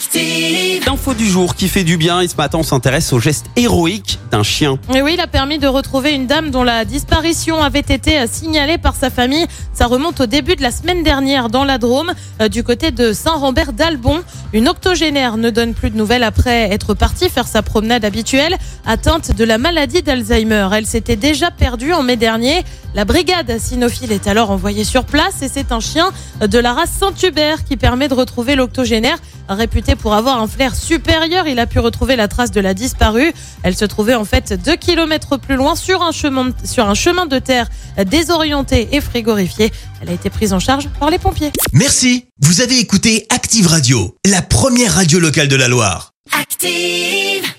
Active. L'info du jour qui fait du bien et ce matin on s'intéresse au geste héroïque d'un chien. Et oui, il a permis de retrouver une dame dont la disparition avait été signalée par sa famille. Ça remonte au début de la semaine dernière dans la Drôme, euh, du côté de Saint-Rambert d'Albon. Une octogénaire ne donne plus de nouvelles après être partie faire sa promenade habituelle, atteinte de la maladie d'Alzheimer. Elle s'était déjà perdue en mai dernier. La brigade cynophile est alors envoyée sur place et c'est un chien de la race Saint-Hubert qui permet de retrouver l'octogénaire. Réputé pour avoir un flair supérieur, il a pu retrouver la trace de la disparue. Elle se trouvait en fait deux kilomètres plus loin sur un chemin, sur un chemin de terre désorienté et frigorifié. Elle a été prise en charge par les pompiers. Merci, vous avez écouté Active Radio, la première radio locale de la Loire. Active.